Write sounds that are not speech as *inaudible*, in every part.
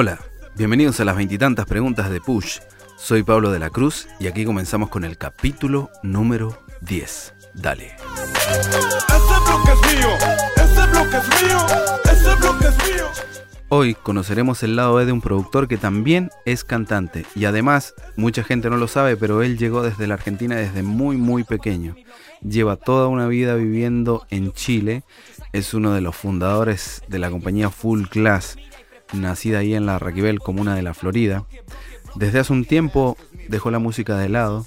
Hola, bienvenidos a las veintitantas preguntas de Push. Soy Pablo de la Cruz y aquí comenzamos con el capítulo número 10. Dale. Hoy conoceremos el lado B de un productor que también es cantante y además, mucha gente no lo sabe, pero él llegó desde la Argentina desde muy muy pequeño. Lleva toda una vida viviendo en Chile, es uno de los fundadores de la compañía Full Class nacida ahí en la Raquibel, comuna de la Florida. Desde hace un tiempo dejó la música de lado,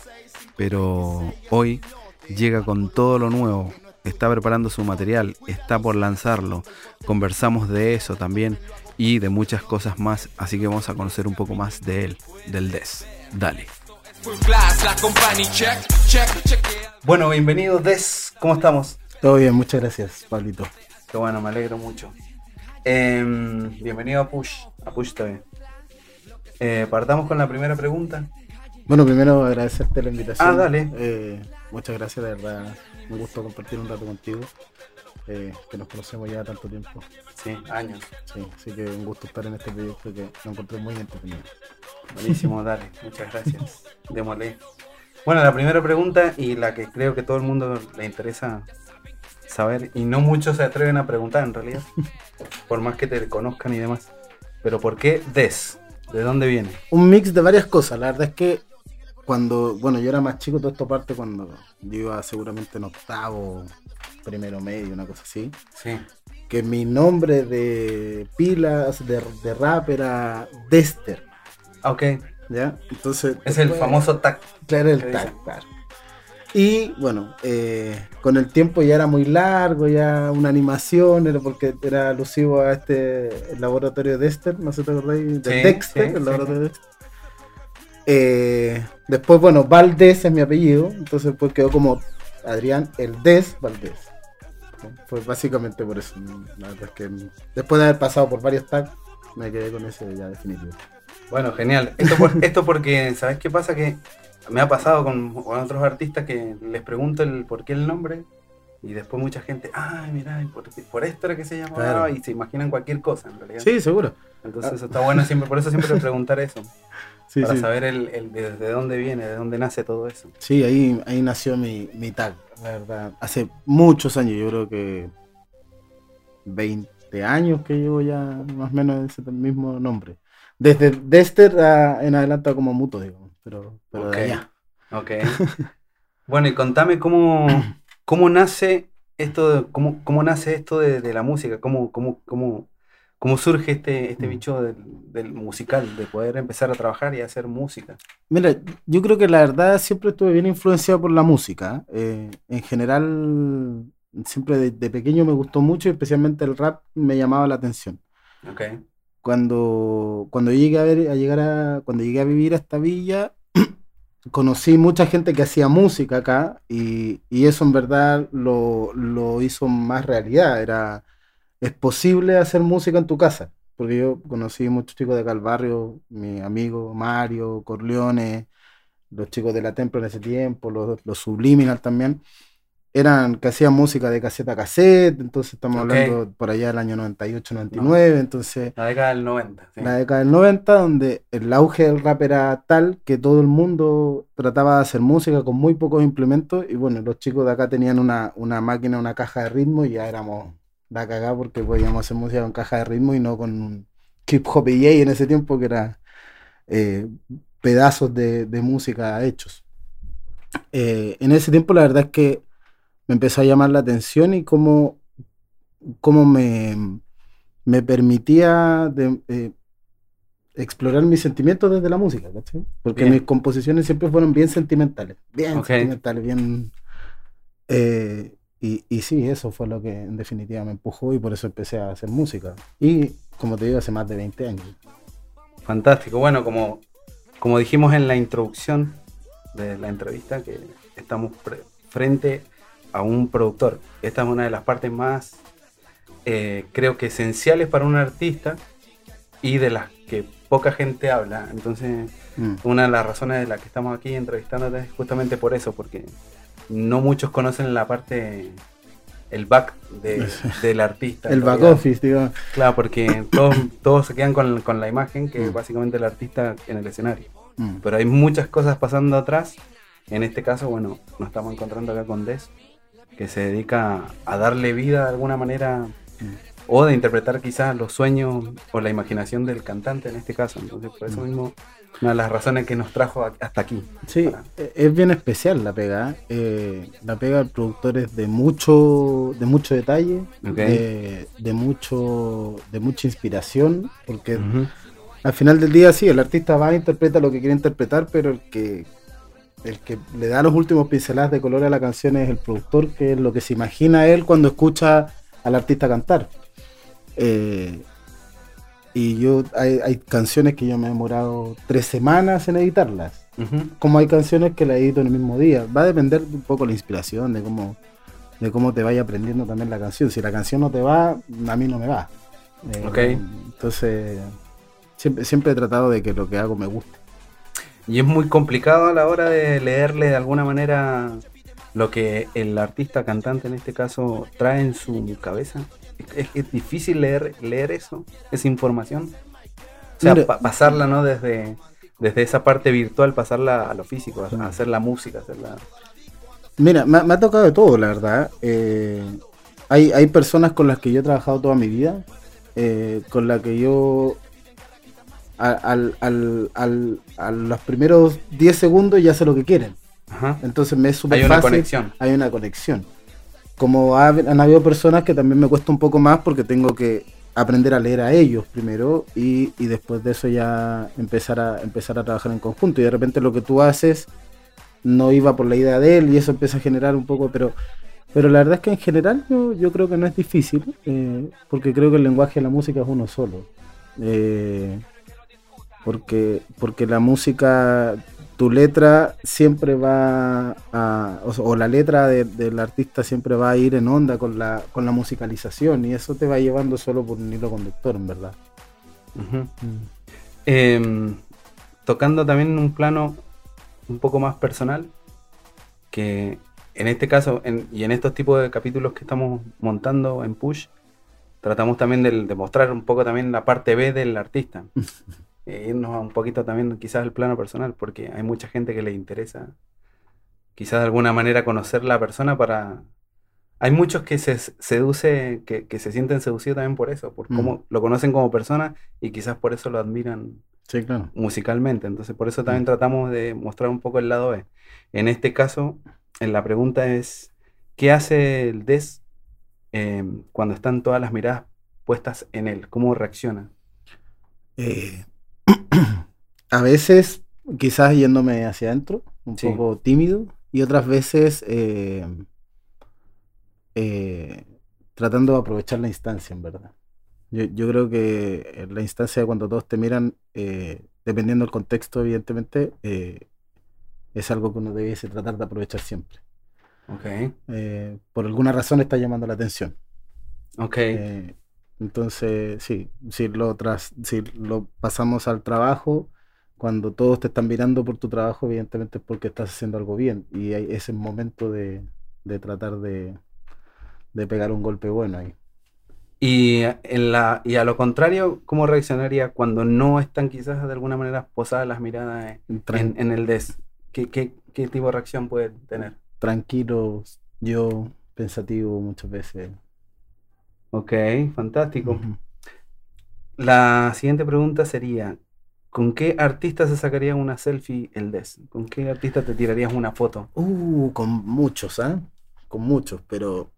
pero hoy llega con todo lo nuevo. Está preparando su material, está por lanzarlo. Conversamos de eso también y de muchas cosas más, así que vamos a conocer un poco más de él, del Des. Dale. Bueno, bienvenido Des, ¿cómo estamos? Todo bien, muchas gracias, Pablito. Qué bueno, me alegro mucho. Em, bienvenido a Push, a Push TV. Eh, partamos con la primera pregunta. Bueno, primero agradecerte la invitación. Ah, dale. Eh, muchas gracias, de verdad. Me gusta compartir un rato contigo. Eh, que nos conocemos ya tanto tiempo. Sí, años. Sí, así que un gusto estar en este proyecto que lo encontré muy entretenido. Buenísimo, *laughs* dale. Muchas gracias. Démosle. Bueno, la primera pregunta y la que creo que todo el mundo le interesa saber, y no muchos se atreven a preguntar en realidad, por más que te conozcan y demás. Pero ¿por qué Des? ¿De dónde viene? Un mix de varias cosas. La verdad es que cuando, bueno, yo era más chico, todo esto parte cuando yo iba seguramente en octavo, primero medio, una cosa así. Sí. Que mi nombre de pilas, de, de rap era Dester. Ah, ok. ¿Ya? Entonces. Es el famoso tag. Claro, el tag, claro. Y bueno, eh, con el tiempo ya era muy largo, ya una animación, era porque era alusivo a este laboratorio de Dexter, no sé si te acordáis, de Dexter, el laboratorio de Dexter. Eh, después, bueno, Valdés es mi apellido, entonces pues quedó como Adrián el Des Valdés. Fue básicamente por eso. La verdad es que después de haber pasado por varios tags, me quedé con ese ya definitivo. Bueno, genial. Esto, por, *laughs* esto porque, ¿sabes qué pasa? Que me ha pasado con, otros artistas que les pregunto el por qué el nombre y después mucha gente, ay, mira, por, por esto era que se llamaba y se imaginan cualquier cosa en realidad. Sí, seguro. Entonces eso está bueno siempre, por eso siempre preguntar eso. *laughs* para saber el, el, desde dónde viene, de dónde nace todo eso. Sí, ahí, ahí nació mi, mi tag, la verdad. Hace muchos años, yo creo que 20 años que llevo ya más o menos ese mismo nombre. Desde Dexter en adelante como muto, digamos pero, pero de allá. Ok. *laughs* bueno, y contame cómo, cómo nace esto, de, cómo, cómo nace esto de, la música, cómo, cómo, cómo, cómo surge este, este mm. bicho del, musical, de poder empezar a trabajar y hacer música. Mira, yo creo que la verdad siempre estuve bien influenciado por la música. Eh, en general, siempre de, pequeño me gustó mucho, especialmente el rap me llamaba la atención. Okay cuando, cuando llegué a ver, a llegar a, cuando llegué a vivir a esta villa, *clears throat* conocí mucha gente que hacía música acá y, eso en verdad lo, lo, hizo más realidad. Era, es posible hacer música en tu casa, porque yo conocí muchos chicos de acá al barrio, mi amigo Mario, Corleone, los chicos de la Templo en ese tiempo, los, los Subliminal también eran que hacían música de caseta a cassette, entonces estamos hablando por allá del año 98, 99, entonces... La década del 90. La década del 90, donde el auge del rap era tal que todo el mundo trataba de hacer música con muy pocos implementos, y bueno, los chicos de acá tenían una, una máquina, una caja de ritmo, y ya éramos la cagada porque podíamos hacer música con caja de ritmo y no con un hip hop y en ese tiempo que era eh, pedazos de, música hechos. Eh, en ese tiempo la verdad es que me empezó a llamar la atención y cómo, cómo me, me permitía eh, explorar mis sentimientos desde la música, Porque mis composiciones siempre fueron bien sentimentales, bien sentimentales, bien... Eh, y, y, sí, eso fue lo que en definitiva me empujó y por eso empecé a hacer música. Y como te digo, hace más de 20 años. Fantástico. Bueno, como, como dijimos en la introducción de la entrevista, que estamos frente a un productor. Esta es una de las partes más, eh, creo que esenciales para un artista y de las que poca gente habla. Entonces, mm. una de las razones de las que estamos aquí entrevistándote es justamente por eso, porque no muchos conocen la parte el back *laughs* del artista. el back office, digo. Claro, porque *coughs* todos, todos se quedan con, con la imagen que es mm. básicamente el artista en el escenario. Mm. Pero hay muchas cosas pasando atrás. En este caso, bueno, nos estamos encontrando acá con Des, que se dedica a darle vida de alguna manera mm. o de interpretar quizás los sueños o la imaginación del cantante en este caso. Entonces, por eso mismo una de las razones que nos trajo hasta aquí. Sí, e-, es bien especial la pega. ¿eh? Eh, la pega del productor es de mucho, de mucho detalle, de, mucho, de mucha inspiración, porque al final del día sí, el artista va a interpretar lo que quiere interpretar, pero el que el que le da los últimos pinceladas de color a la canción es el productor, que es lo que se imagina él cuando escucha al artista cantar. Eh, y yo hay, canciones que yo me he demorado tres semanas en editarlas. Como hay canciones que la edito en el mismo día. Va a depender un poco la inspiración, de cómo, de cómo te vaya aprendiendo también la canción. Si la canción no te va, a mí no me va. Eh, entonces, siempre, siempre he tratado de que lo que hago me guste. Y es muy complicado a la hora de leerle de alguna manera lo que el artista cantante en este caso trae en su cabeza es, difícil leer, leer eso, esa información. O sea, pasarla, ¿no? Desde, desde esa parte virtual, pasarla a lo físico, a, hacer la música, hacerla... Mira, me, ha tocado de todo, la verdad. Eh, hay, hay personas con las que yo he trabajado toda mi vida, eh, con las que yo al, al, al, a los primeros 10 segundos ya sé lo que quieren. Entonces me es súper fácil. Hay una conexión. Hay una conexión como han habido personas que también me cuesta un poco más porque tengo que aprender a leer a ellos primero y, después de eso ya empezar a empezar a trabajar en conjunto y de repente lo que tú haces no iba por la idea de él y eso empieza a generar un poco pero pero la verdad es que en general yo, yo creo que no es difícil eh, porque creo que el lenguaje de la música es uno solo eh, porque porque la música tu letra siempre va a, o, la letra del artista siempre va a ir en onda con la, con la musicalización y eso te va llevando solo por un hilo conductor, en verdad. Em, tocando también en un plano un poco más personal, que en este caso y en estos tipos de capítulos que estamos montando en Push, tratamos también de, de mostrar un poco también la parte B del artista. *laughs* Eh, irnos a un poquito también quizás al plano personal, porque hay mucha gente que le interesa quizás de alguna manera conocer la persona para... Hay muchos que se seduce, que, se sienten seducidos también por eso, por cómo mm. lo conocen como persona y quizás por eso lo admiran musicalmente. Entonces por eso también mm. tratamos de mostrar un poco el lado B. En este caso, en la pregunta es, ¿qué hace el DES em, cuando están todas las miradas puestas en él? ¿Cómo reacciona? Eh, *clears throat* a veces quizás yéndome hacia adentro, un poco tímido, y otras veces eh, eh, tratando de aprovechar la instancia, en verdad. Yo, creo que la instancia de cuando todos te miran, eh, dependiendo del contexto, evidentemente, es algo que uno debiese tratar de aprovechar siempre. Okay. por alguna razón está llamando la atención. Okay. Entonces, sí, si lo, tras, si lo pasamos al trabajo, cuando todos te están mirando por tu trabajo, evidentemente es porque estás haciendo algo bien. Y hay ese momento de, tratar de, pegar un golpe bueno ahí. Y, en la, y a lo contrario, ¿cómo reaccionaría cuando no están quizás de alguna manera posadas las miradas en, en, el DES? ¿Qué, ¿Qué, qué, tipo de reacción puede tener? Tranquilo, yo pensativo muchas veces. Ok, fantástico. La siguiente pregunta sería, ¿con qué artista se sacaría una selfie el DES? ¿Con qué artista te tirarías una foto? Uh, con muchos, ¿eh? Con muchos, pero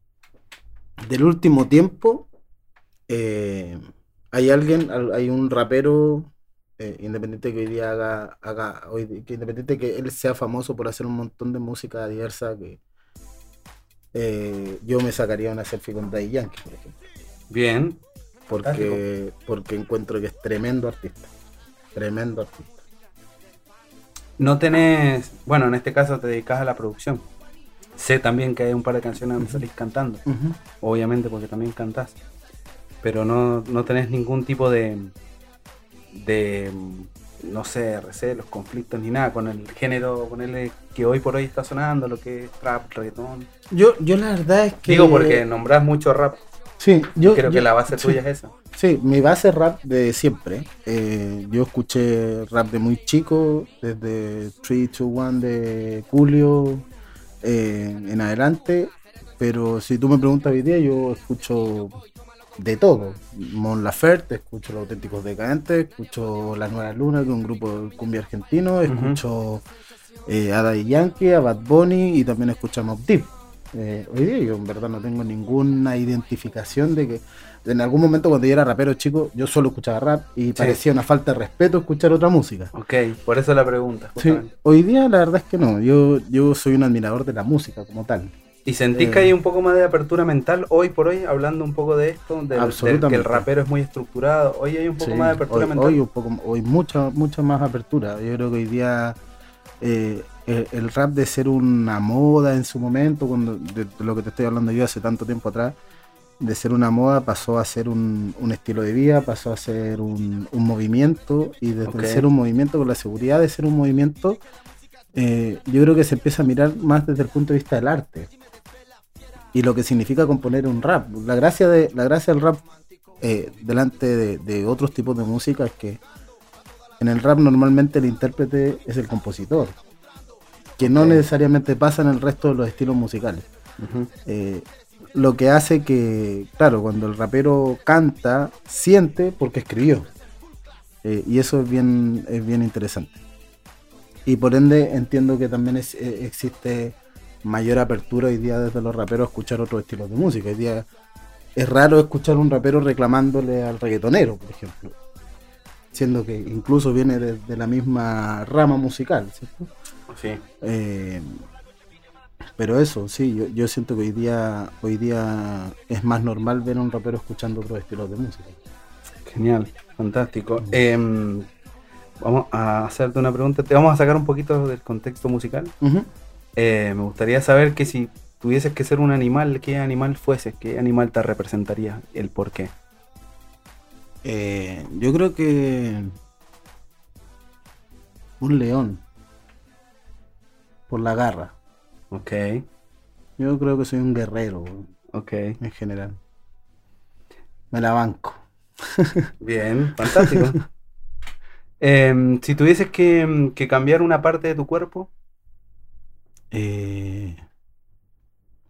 del último tiempo eh, hay alguien, hay un rapero eh, independiente que hoy día haga, haga hoy, que independiente que él sea famoso por hacer un montón de música diversa que eh, yo me sacaría una selfie con Daddy Yankee, por ejemplo. Bien. Porque, porque encuentro que es tremendo artista. Tremendo artista. No tenés, bueno, en este caso te dedicas a la producción. Sé también que hay un par de canciones donde salís cantando. Obviamente porque también cantás. Pero no, no tenés ningún tipo de, de no sé, recelos, conflictos ni nada con el género, ponerle que hoy por hoy está sonando, lo que es trap, reggaetón. Yo, yo la verdad es que. Digo porque nombras mucho rap. Sí, yo. Creo yo- que la base sí. tuya es esa. Sí, mi base es rap de siempre. Eh, yo escuché rap de muy chico, desde 3, 2, 1 de Julio eh, en adelante. Pero si tú me preguntas hoy día, yo escucho de todo. Mon Laferte, escucho Los Auténticos Decadentes, escucho La Nueva Luna, que es un grupo de cumbia argentino, escucho eh, a Daddy Yankee, a Bad Bunny y también escucho a Mobb Deep. Eh, hoy día yo en verdad no tengo ninguna identificación de que en algún momento cuando yo era rapero chico yo solo escuchaba rap y parecía una falta de respeto escuchar otra música. Ok, por eso la pregunta. Sí, hoy día la verdad es que no, yo, yo soy un admirador de la música como tal. ¿Y sentís Eh. que hay un poco más de apertura mental hoy por hoy, hablando un poco de esto, del, que el rapero es muy estructurado? Hoy hay un poco Sí, más de apertura hoy, mental. hoy un poco, hoy mucha, mucha más apertura. Yo creo que hoy día eh, el, el rap de ser una moda en su momento, cuando de, de lo que te estoy hablando yo hace tanto tiempo atrás, de ser una moda pasó a ser un, un estilo de vida, pasó a ser un, un movimiento y desde Ok. el ser un movimiento con la seguridad de ser un movimiento, eh, yo creo que se empieza a mirar más desde el punto de vista del arte y lo que significa componer un rap. La gracia, de, la gracia del rap eh, delante de, de otros tipos de música es que en el rap normalmente el intérprete es el compositor, que no necesariamente pasa en el resto de los estilos musicales. Eh, lo que hace que, claro, cuando el rapero canta, siente porque escribió. Eh, y eso es bien, es bien interesante. Y por ende entiendo que también es- existe mayor apertura hoy día desde los raperos a escuchar otros estilos de música. Hoy día es raro escuchar un rapero reclamándole al reggaetonero, por ejemplo. Siendo que incluso viene de, de la misma rama musical, ¿cierto? Sí. Eh, pero eso, sí, yo, yo siento que hoy día, hoy día es más normal ver a un rapero escuchando otros estilos de música. Genial, fantástico. Em, vamos a hacerte una pregunta. Te vamos a sacar un poquito del contexto musical. Ujú. Eh, me gustaría saber que si tuvieses que ser un animal, ¿qué animal fueses? ¿Qué animal te representaría? ¿El por qué? Eh, yo creo que un león por la garra. Ok, Yo creo que soy un guerrero ok. en general. Me la banco. *laughs* Bien, fantástico. *laughs* Em, si tuvieses que, que cambiar una parte de tu cuerpo, Eh,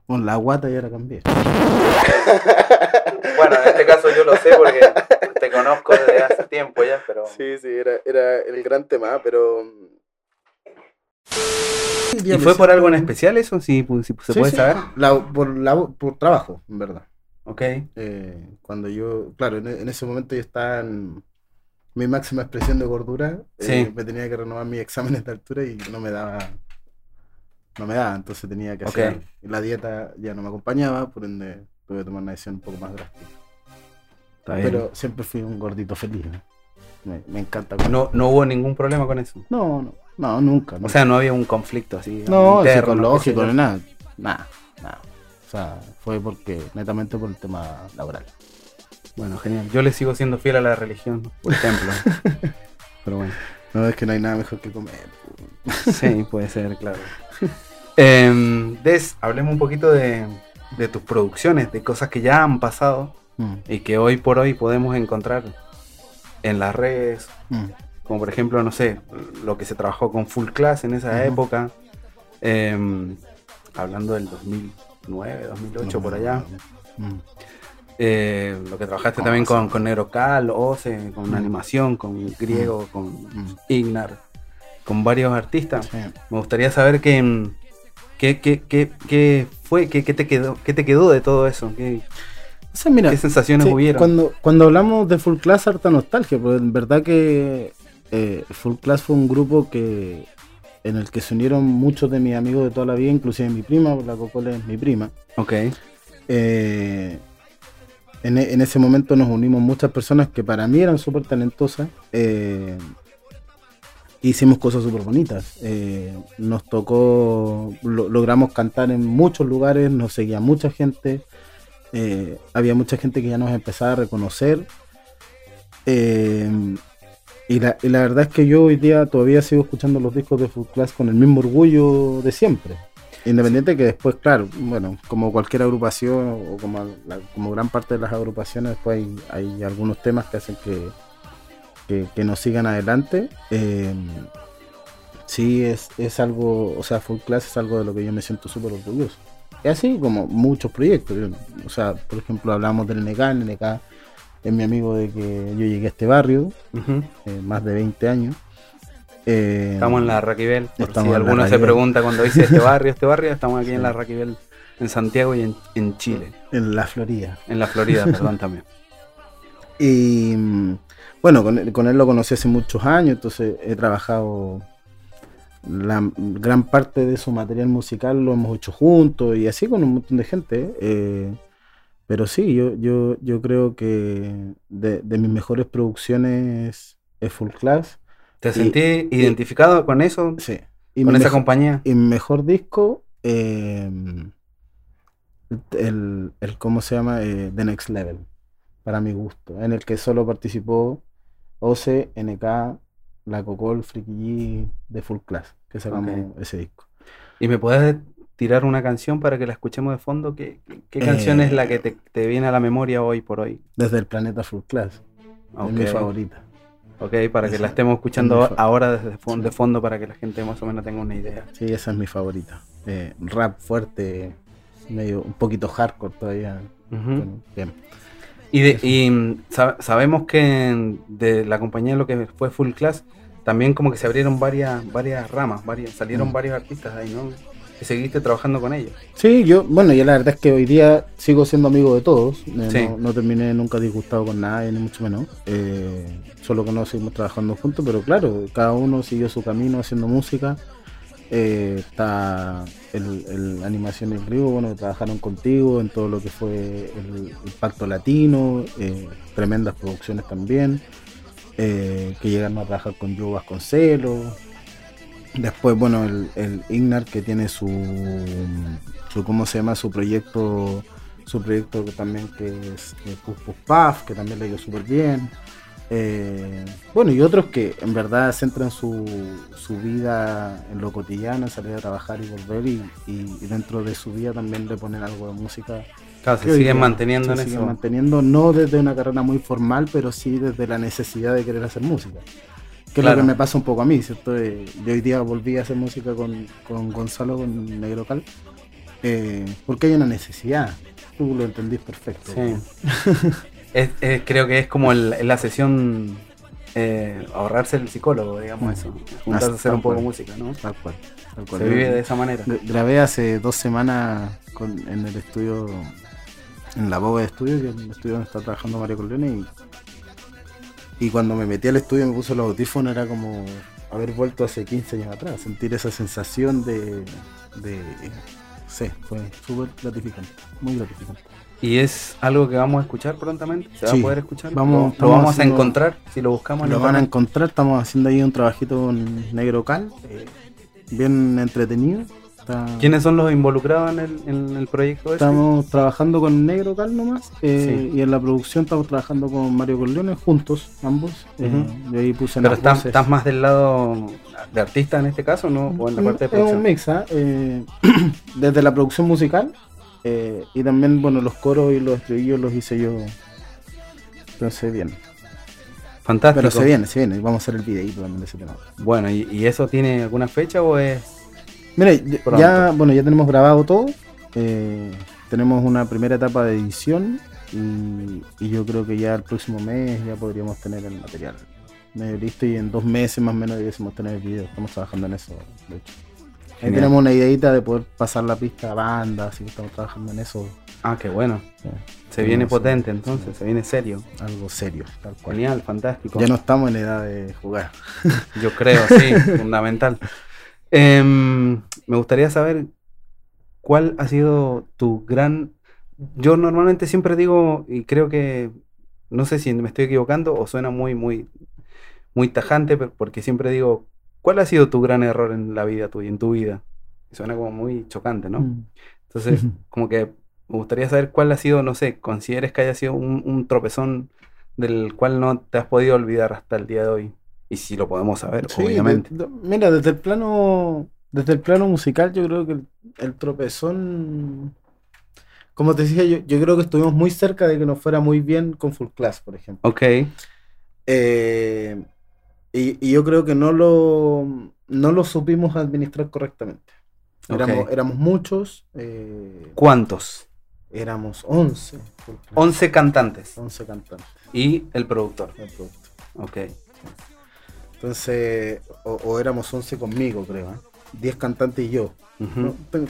con la guata ya la cambié. *laughs* bueno, en este caso yo lo sé porque te conozco desde hace tiempo ya, pero Sí, sí, era, era el gran tema, pero... ¿Y fue por algo en especial eso? Si, si se Sí, puede sí. saber. La- por, la- por trabajo, en verdad. Ok, Eh, cuando yo, claro, en, en ese momento yo estaba en mi máxima expresión de gordura, eh, Sí. me tenía que renovar mis exámenes de altura y no me daba, no me daba, entonces tenía que hacer, la dieta ya no me acompañaba, por ende tuve que tomar una decisión un poco más drástica. está bien. Pero siempre fui un gordito feliz, ¿eh? me, me encanta. comer. no, no hubo ningún problema con eso. no, no, no, nunca. O sea, no había un conflicto así. no, interno, psicológico, yo. nada, nada, nada. O sea, fue porque, netamente por el tema laboral. Bueno, genial. Yo le sigo siendo fiel a la religión, por ejemplo. *laughs* Pero bueno. No, es que no hay nada mejor que comer. Sí, puede ser, claro. *laughs* Em, Des, hablemos un poquito de, de tus producciones, de cosas que ya han pasado Mm, y que hoy por hoy podemos encontrar en las redes, mm. como por ejemplo, no sé, lo que se trabajó con Full Class en esa época, em, hablando del 2009, 2008, por allá. Mm. Eh, lo que trabajaste Con también con, con Nerocal, Ose, con Mm. animación, con Griego, con Mm. Ignar, con varios artistas. Sí. Me gustaría saber qué, mm, qué, qué, qué, fue, qué, qué te quedó, qué te quedó de todo eso, qué, O sea, mira, qué sensaciones sí, hubieron. cuando, cuando hablamos de Full Class, harta nostalgia, porque en verdad que eh, Full Class fue un grupo que en el que se unieron muchos de mis amigos de toda la vida, inclusive mi prima, la Cocola es mi prima. Ok, Eh, en, e- en ese momento nos unimos muchas personas que para mí eran súper talentosas. eh, hicimos cosas súper bonitas. eh, nos tocó, lo- logramos cantar en muchos lugares, nos seguía mucha gente. eh, había mucha gente que ya nos empezaba a reconocer. eh, Y la, y la verdad es que yo hoy día todavía sigo escuchando los discos de Full Class con el mismo orgullo de siempre. Independiente que después, claro, bueno, como cualquier agrupación o como, la- como gran parte de las agrupaciones, después hay, hay algunos temas que hacen que, que, que nos sigan adelante. Eh, sí, es, es algo, o sea, Full Class es algo de lo que yo me siento súper orgulloso. Y así como muchos proyectos. o sea, por ejemplo, hablamos del NK, el NK es mi amigo de que yo llegué a este barrio, eh, más de 20 años. Eh, Estamos en la Raquibel, por si alguno se pregunta cuando dice este *laughs* barrio, este barrio, estamos aquí en la Raquibel, en Santiago y en, en Chile, en la Florida. en la Florida, *laughs* perdón, también. Y bueno, con, él- con él lo conocí hace muchos años, entonces he trabajado la gran parte de su material musical lo hemos hecho juntos y así con un montón de gente. eh, pero sí, yo, yo, yo creo que de, de mis mejores producciones es Full Class. ¿Te Y- sentí identificado con eso, Sí. Y con esa compañía? Y mejor disco, eh, el, el, ¿cómo se llama? Eh, The Next Level, para mi gusto, en el que solo participó OCE, NK, La Cocol, G, de Full Class, que sacamos ese disco. ¿Y me puedes tirar una canción para que la escuchemos de fondo? ¿Qué, qué- qué canción es la que te, te viene a la memoria hoy por hoy? Desde el planeta Full Class, es mi favorita. Ok, para que la estemos es escuchando ahora desde fon- de fondo para que la gente más o menos tenga una idea. Sí, esa es mi favorita. Eh, rap fuerte, medio un poquito hardcore todavía. Bueno, bien. Y, de- y, mm, sab- sabemos que de la compañía lo que fue Full Class, también como que se abrieron varias, varias ramas, varias, salieron Mm. varios artistas ahí, ¿no? Y seguiste trabajando con ellos. Sí, yo, bueno, y la verdad es que hoy día sigo siendo amigo de todos. eh, Sí. No, no terminé nunca disgustado con nadie, ni mucho menos. Eh, solo que no seguimos trabajando juntos, pero claro, cada uno siguió su camino haciendo música. Eh, está el, el Animación en Río, bueno, que trabajaron contigo en todo lo que fue el, el Pacto Latino, tremendas producciones también, que llegaron a trabajar con Joe Vasconcelos. Después, bueno, el, el Ignar que tiene su, su, ¿cómo se llama? Su proyecto, su proyecto que también que es Puff Puff Puff, que también le dio súper bien. Eh, bueno, y otros que en verdad centran su, su vida en lo cotidiano, en salir a trabajar y volver, y, y- y dentro de su vida también le ponen algo de música. Claro, se siguen manteniendo se en siguen eso. manteniendo, no desde una carrera muy formal, pero sí desde la necesidad de querer hacer música. Que es lo que me pasa un poco a mí, ¿cierto? Eh, yo hoy día volví a hacer música con, con Gonzalo, con Negro Cal, eh, porque hay una necesidad. Tú lo entendís perfecto. Sí. *laughs* Es- es- creo que es como el- la sesión eh, ahorrarse el psicólogo, digamos Mm. eso. Juntarse a hacer un poco de música, ¿no? Tal cual. tal cual. Se vive de esa manera. Gra- Grabé hace dos semanas con- en el estudio, en la Boga de Estudio, que es el estudio donde está trabajando Mario Corleone, y, y cuando me metí al estudio y me puse los audífonos era como haber vuelto hace 15 años atrás, sentir esa sensación de... de sí, fue súper gratificante, muy gratificante. ¿Y es algo que vamos a escuchar prontamente? ¿Se va Sí. a poder escuchar? Vamos- ¿Lo- ¿Lo, estamos vamos haciendo- a encontrar si lo buscamos en Lo van a encontrar, estamos haciendo ahí un trabajito con Negro Cal, eh, bien entretenido. Está- ¿Quiénes son los involucrados en el, en el proyecto este? Estamos trabajando con Negro Cal nomás eh, Sí. y en la producción estamos trabajando con Mario Corleone juntos, ambos. eh, y ahí puse Pero estás, más del lado de artista en este caso, ¿no? O en la Mm, parte de es producción. un mix, ¿ah? Eh, *clears throat* desde la producción musical eh, y también, bueno, los coros y los estribillos los hice yo. Entonces, bien. Fantástico. Pero se viene, se viene. Vamos a hacer el videito también de ese tema. Bueno, ¿y, y eso tiene alguna fecha o es...? Mira, ya- Pronto. ya, bueno, ya tenemos grabado todo. eh, tenemos una primera etapa de edición y, y yo creo que ya el próximo mes ya podríamos tener el material medio listo y en dos meses más o menos debiésemos tener el video. Estamos trabajando en eso, de hecho. Ahí Genial. tenemos una ideita de poder pasar la pista a banda, así que estamos trabajando en eso. Ah, qué bueno. sí, Se viene potente sí. entonces, se viene serio. algo serio, tal cual. Genial, fantástico. Ya no estamos en edad de jugar. Yo creo, sí, *laughs* fundamental. Em, me gustaría saber cuál ha sido tu gran... Yo normalmente siempre digo, y creo que, no sé si me estoy equivocando o suena muy, muy, muy tajante, pero porque siempre digo, ¿cuál ha sido tu gran error en la vida tuya, en tu vida? Y suena como muy chocante, ¿no? Mm. Entonces, *laughs* como que me gustaría saber cuál ha sido, no sé, consideres que haya sido un, un tropezón del cual no te has podido olvidar hasta el día de hoy. Y si lo podemos saber, obviamente. mira, desde el plano desde el plano musical yo creo que el, tropezón, como te decía, yo, yo, creo que estuvimos muy cerca de que nos fuera muy bien con Full Class, por ejemplo. Ok. Eh, y, yo creo que no lo, no lo supimos administrar correctamente. Éramos, éramos muchos. Eh, ¿Cuántos? Éramos 11. 11 cantantes. 11 cantantes. Y el productor. El productor. Ok. Entonces, o, éramos 11 conmigo, creo. ¿eh? 10 cantantes y yo.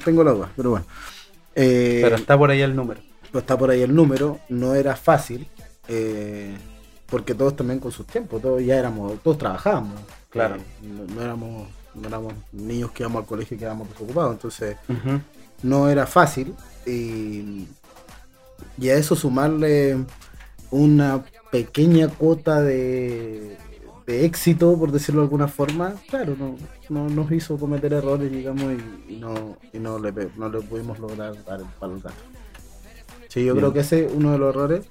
tengo, la duda, pero bueno. Eh, pero está por ahí el número. Está por ahí el número. No era fácil. Eh, porque todos también con sus tiempos. Todos ya éramos, todos trabajábamos. Claro. no, éramos, no éramos niños que íbamos al colegio y quedábamos desocupados. Entonces, no era fácil. Y, y a eso sumarle una pequeña cuota de, de éxito, por decirlo de alguna forma, claro, no, no nos hizo cometer errores, digamos, y, no, y no, le, no le pudimos lograr dar el palo al gato. Sí, yo creo que ese uno de los errores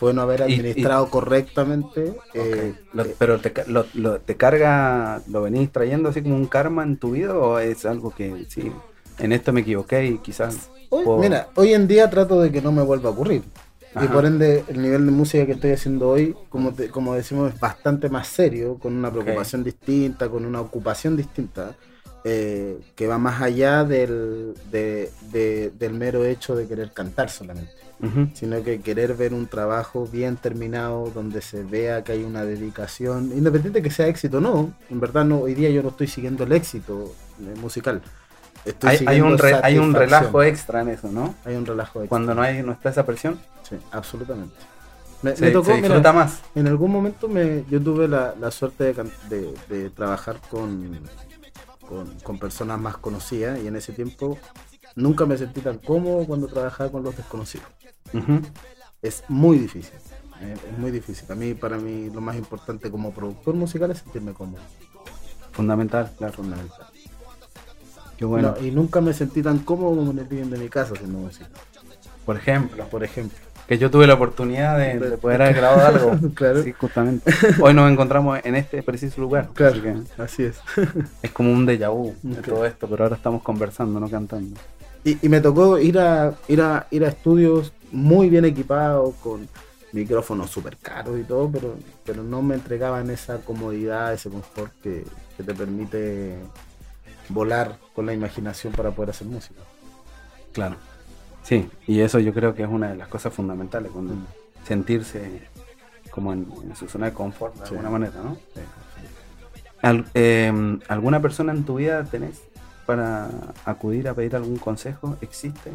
fue no haber administrado correctamente. Eh, eh, pero te, lo, te carga, lo venís trayendo así como un karma en tu vida o es algo que sí, en esto me equivoqué y quizás... Mira, hoy en día trato de que no me vuelva a ocurrir. Y por ende, el nivel de música que estoy haciendo hoy, como, como decimos, es bastante más serio, con una preocupación distinta, con una ocupación distinta, eh, que va más allá del, del mero hecho de querer cantar solamente, sino que querer ver un trabajo bien terminado, donde se vea que hay una dedicación, independiente de que sea éxito o no, en verdad no, hoy día yo no estoy siguiendo el éxito eh, musical hay, un hay un relajo extra en eso, ¿no? Hay un relajo extra. Cuando no, hay, no está esa presión. Sí, absolutamente. Me, tocó, disfruta más. En algún momento me, yo tuve la, suerte de, trabajar con, con, personas más conocidas y en ese tiempo nunca me sentí tan cómodo cuando trabajaba con los desconocidos. Es muy difícil. Eh, es muy difícil. A mí, para mí, lo más importante como productor musical es sentirme cómodo. Fundamental, claro. Fundamental bueno. y nunca me sentí tan cómodo como en el living de mi casa haciendo música. Por ejemplo. Por ejemplo. Que yo tuve la oportunidad de, poder haber grabado algo. *laughs* claro. Sí, justamente. Hoy nos encontramos en este preciso lugar. Claro. Así, es. *laughs* es como un déjà vu de todo esto, pero ahora estamos conversando, no cantando. Y, y, me tocó ir a, ir a ir a estudios muy bien equipados, con micrófonos súper caros y todo, pero, pero no me entregaban esa comodidad, ese confort que, que te permite volar con la imaginación para poder hacer música. Claro. Sí, y eso yo creo que es una de las cosas fundamentales, cuando mm. sentirse como en, su zona de confort de alguna manera, ¿no? Em, ¿Alguna persona en tu vida tenés para acudir a pedir algún consejo? ¿Existe?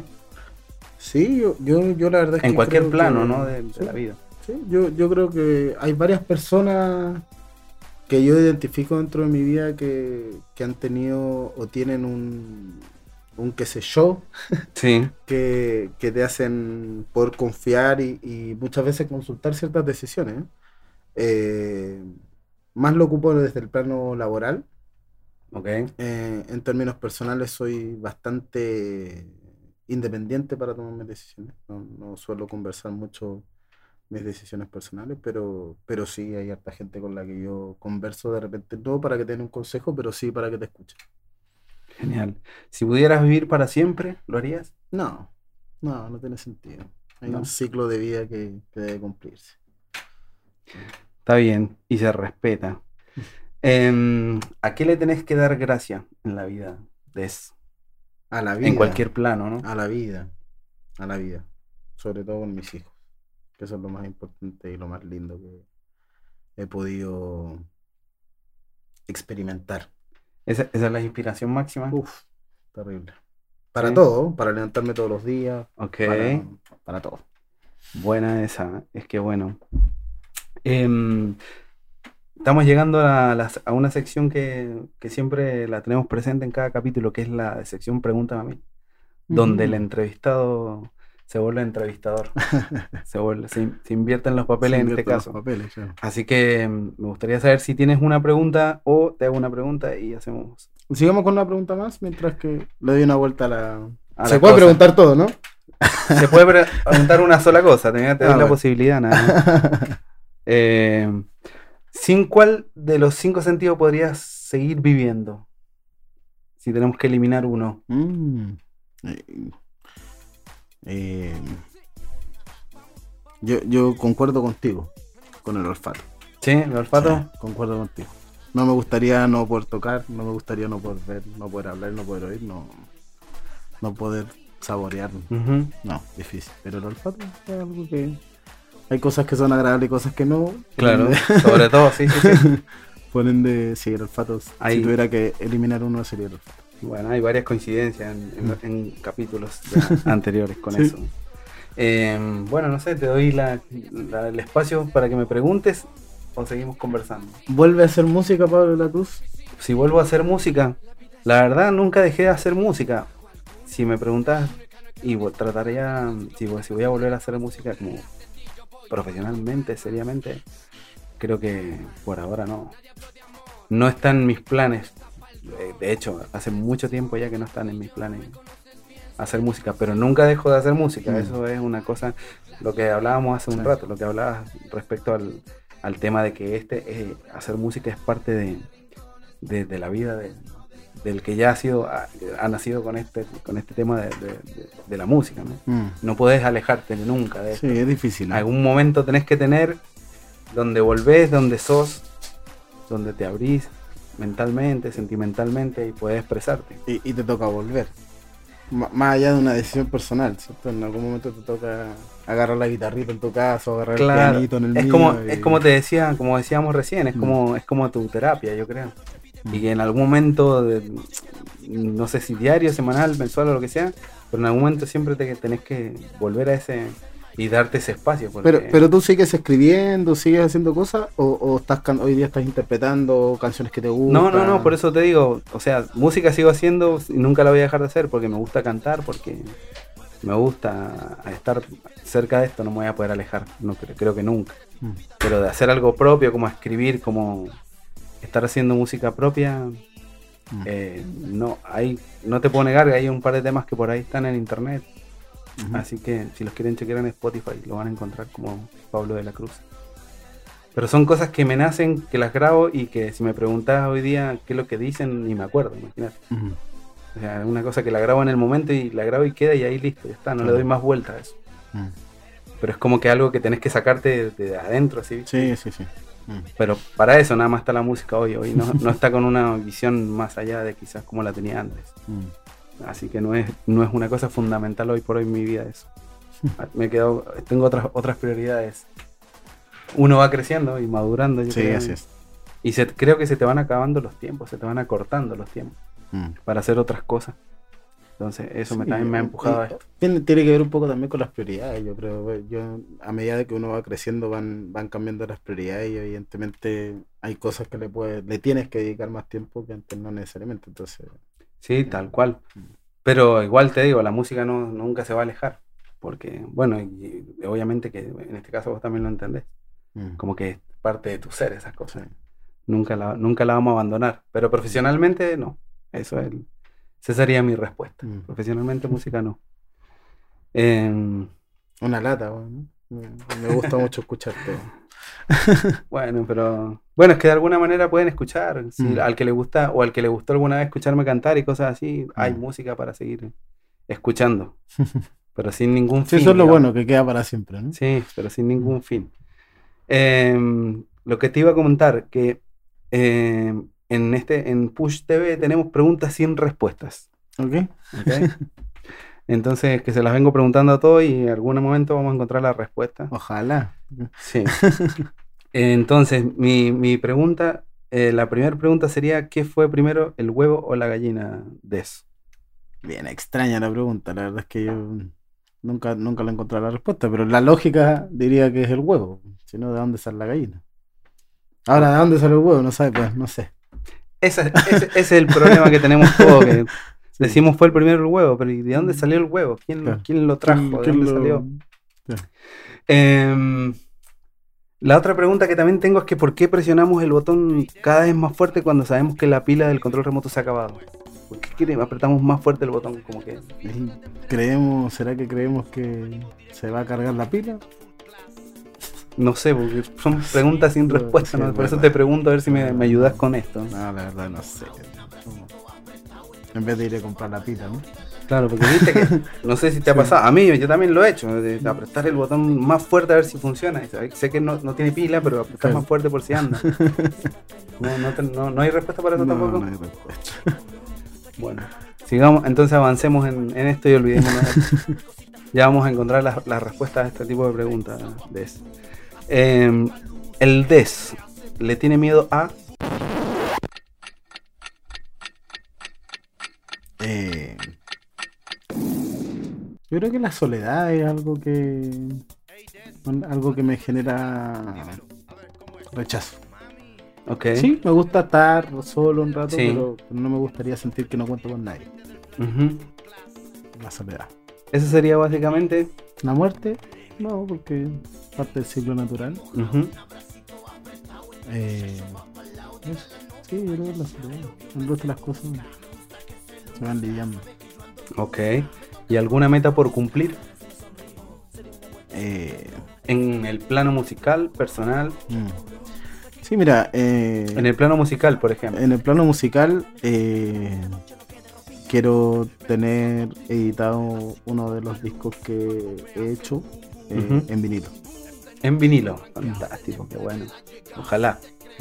Sí, yo, yo, la verdad es en cualquier plano, ¿no? De, la vida. Sí, yo, yo creo que hay varias personas que yo identifico dentro de mi vida que, han tenido o tienen un, un qué sé yo, *laughs* sí. que, te hacen poder confiar y, muchas veces consultar ciertas decisiones. Eh, más lo ocupo desde el plano laboral. Okay. Eh, en términos personales soy bastante independiente para tomar mis decisiones. no suelo conversar mucho mis decisiones personales, pero, pero sí hay harta gente con la que yo converso de repente, no para que te den un consejo, pero sí para que te escuchen. Genial. Si pudieras vivir para siempre, ¿lo harías? No, no, no tiene sentido. Hay un ciclo de vida que, debe cumplirse. Está bien, y se respeta. Em, ¿A qué le tenés que dar gracias en la vida? De a la vida. En cualquier plano, ¿no? A la vida. A la vida. Sobre todo con mis hijos que eso es lo más importante y lo más lindo que he podido experimentar. ¿Esa, es la inspiración máxima? Uf, terrible. Para todo, para levantarme todos los días. Ok. Para, todo. Buena esa, es que bueno. Em, estamos llegando a, una sección que, siempre la tenemos presente en cada capítulo, que es la sección Pregúntame a mí, donde el entrevistado se vuelve entrevistador. *laughs* se, vuelve, se, invierte en los papeles en este caso. Así que mm, me gustaría saber si tienes una pregunta o te hago una pregunta y hacemos. Sigamos con una pregunta más mientras que le doy una vuelta a la. se puede preguntar todo, ¿no? se puede preguntar una sola cosa, te, doy ah, la posibilidad, nada. *laughs* Eh, ¿Sin cuál de los cinco sentidos podrías seguir viviendo? Si tenemos que eliminar uno. Mm. Eh, yo, yo concuerdo contigo con el olfato. ¿Sí? ¿El olfato? Sí, concuerdo contigo. No me gustaría no poder tocar, no me gustaría no poder ver, no poder hablar, no poder oír, no, no poder saborear. No, difícil. Pero el olfato es algo que. Hay cosas que son agradables y cosas que no. Claro, sobre todo, sí, sí, sí. *laughs* Por ende, sí, el olfato. Ahí- Si tuviera que eliminar uno, sería el olfato. Bueno, hay varias coincidencias en, en- en capítulos *laughs* anteriores con Sí. eso. Eh, bueno, no sé, te doy la- la- el espacio para que me preguntes o seguimos conversando. ¿Vuelve a hacer música, Pablo de la Cruz? Si vuelvo a hacer música, la verdad nunca dejé de hacer música. Si me preguntas, y trataría, si, si voy a volver a hacer música como profesionalmente, seriamente, creo que por ahora no. No está en mis planes. Eh, De hecho, hace mucho tiempo ya que no están en mis planes hacer música, pero nunca dejo de hacer música. Mm. Eso es una cosa, lo que hablábamos hace un Sí. rato, lo que hablabas respecto al, al tema de que este eh, hacer música es parte de, de, de la vida de- del que ya ha sido ha, ha nacido con este con este tema de, de- la música. ¿no? Mm. no puedes alejarte nunca de esto. Sí, es difícil. ¿no? Algún momento tenés que tener donde volvés, donde sos, donde te abrís mentalmente, sentimentalmente y puedes expresarte. Y, y te toca volver. M- más allá de una decisión personal, ¿cierto? En algún momento te toca agarrar la guitarrita en tu caso, agarrar el pianito en el es mío como, y- es como te decía, como decíamos recién, es Mm. como, es como tu terapia, yo creo. Mm. Y que en algún momento, de- no sé si diario, semanal, mensual o lo que sea, pero en algún momento siempre te tenés que volver a ese y darte ese espacio. porque- Pero, pero tú sigues escribiendo, sigues haciendo cosas, o, o estás can- hoy día estás interpretando canciones que te gustan. No, no, no, por eso te digo, o sea, música sigo haciendo y nunca la voy a dejar de hacer porque me gusta cantar, porque me gusta estar cerca de esto, no me voy a poder alejar, no creo, creo que nunca. Mm. Pero de hacer algo propio, como escribir, como estar haciendo música propia, Mm. eh, no, hay, no te puedo negar que hay un par de temas que por ahí están en internet, Así que si los quieren chequear en Spotify lo van a encontrar como Pablo de la Cruz. Pero son cosas que me nacen, que las grabo y que si me preguntas hoy día qué es lo que dicen, ni me acuerdo, imagínate. O sea, una cosa que la grabo en el momento y la grabo y queda y ahí listo, ya está, no le doy más vuelta a eso. Mm. Pero es como que algo que tenés que sacarte de, de adentro, así. Sí, sí, sí. Mm. Pero para eso nada más está la música hoy, hoy no, no está con una visión más allá de quizás como la tenía antes. *laughs* Así que no es, no es una cosa fundamental hoy por hoy en mi vida eso. *laughs* Me he quedado, tengo otras, otras prioridades. Uno va creciendo y madurando. yo Sí, creo, así es. Y se, creo que se te van acabando los tiempos, se te van acortando los tiempos Mm. para hacer otras cosas. Entonces eso me, Sí, también me ha empujado a esto. Tiene, tiene que ver un poco también con las prioridades, yo creo. Yo, a medida de que uno va creciendo van, van cambiando las prioridades y evidentemente hay cosas que le puedes, le tienes que dedicar más tiempo que antes no necesariamente. Entonces, Sí, tal cual. Pero igual te digo, la música no, nunca se va a alejar. Porque, bueno, y, y obviamente que en este caso vos también lo entendés. mm, Como que es parte de tu ser esas cosas. sí. Nunca la, nunca la vamos a abandonar. Pero profesionalmente no. Eso es esa sería mi respuesta. Mm. Profesionalmente música no. Em, Una lata, bueno, me, gusta mucho escucharte. *laughs* bueno, pero bueno, es que de alguna manera pueden escuchar. Si Mm. al que le gusta o al que le gustó alguna vez escucharme cantar y cosas así, hay Mm. música para seguir escuchando. *laughs* Pero sin ningún Sí, fin. eso es lo bueno, que queda para siempre, ¿no? Sí, pero sin ningún fin. Em, lo que te iba a comentar, que em, en este, en Push TV tenemos preguntas sin respuestas. ¿Ok? ¿ok? *laughs* Entonces, que se las vengo preguntando a todos y en algún momento vamos a encontrar la respuesta. Ojalá. Sí. *laughs* Entonces, mi, mi pregunta, eh, la primera pregunta sería, ¿qué fue primero, el huevo o la gallina de eso? Bien extraña la pregunta, la verdad es que yo nunca, nunca le encontré la respuesta, pero la lógica diría que es el huevo, si no, ¿de dónde sale la gallina? Ahora, ¿de dónde sale el huevo? No sabe, pues, no sé. Ese, ese- ese es el problema que tenemos todos, que *laughs* decimos fue el primero el huevo, pero ¿y de dónde salió el huevo? ¿Quién, Claro. quién lo trajo? ¿De ¿Quién dónde lo- salió? Em, la otra pregunta que también tengo es que ¿por qué presionamos el botón cada vez más fuerte cuando sabemos que la pila del control remoto se ha acabado? ¿Por qué apretamos más fuerte el botón? Como que Creemos, ¿será que creemos que se va a cargar la pila? No sé, porque son preguntas sin respuesta, ¿no? por eso te pregunto a ver si me, me ayudas con esto. No, la verdad no sé. En vez de ir a comprar la pita, ¿no? Claro, porque viste que, no sé si te ha pasado, a mí yo también lo he hecho, de apretar el botón más fuerte a ver si funciona. Sé que no, no tiene pila, pero apretar más fuerte por si anda. *laughs* No, no, no, hay respuesta para eso tampoco. No hay respuesta. *laughs* Bueno, sigamos, entonces avancemos en, en esto y olvidémonos. *laughs* ya vamos a encontrar las, las, respuestas a este tipo de preguntas. Des. Eh, el Des le tiene miedo a. Eh, yo creo que la soledad es algo que. algo que me genera rechazo. Okay. Sí, me gusta estar solo un rato, pero no me gustaría sentir que no cuento con nadie. La soledad. ¿Eso sería básicamente? La muerte, no, porque parte del ciclo natural. eh, sí, yo creo que la soledad. El resto de las cosas se van lidiando. Ok. ¿Y alguna meta por cumplir? Eh, en el plano musical, personal. Mm. Sí, mira. Eh, en el plano musical, por ejemplo. En el plano musical, eh, quiero tener editado uno de los discos que he hecho eh, en vinilo. En vinilo, fantástico, qué bueno. Ojalá,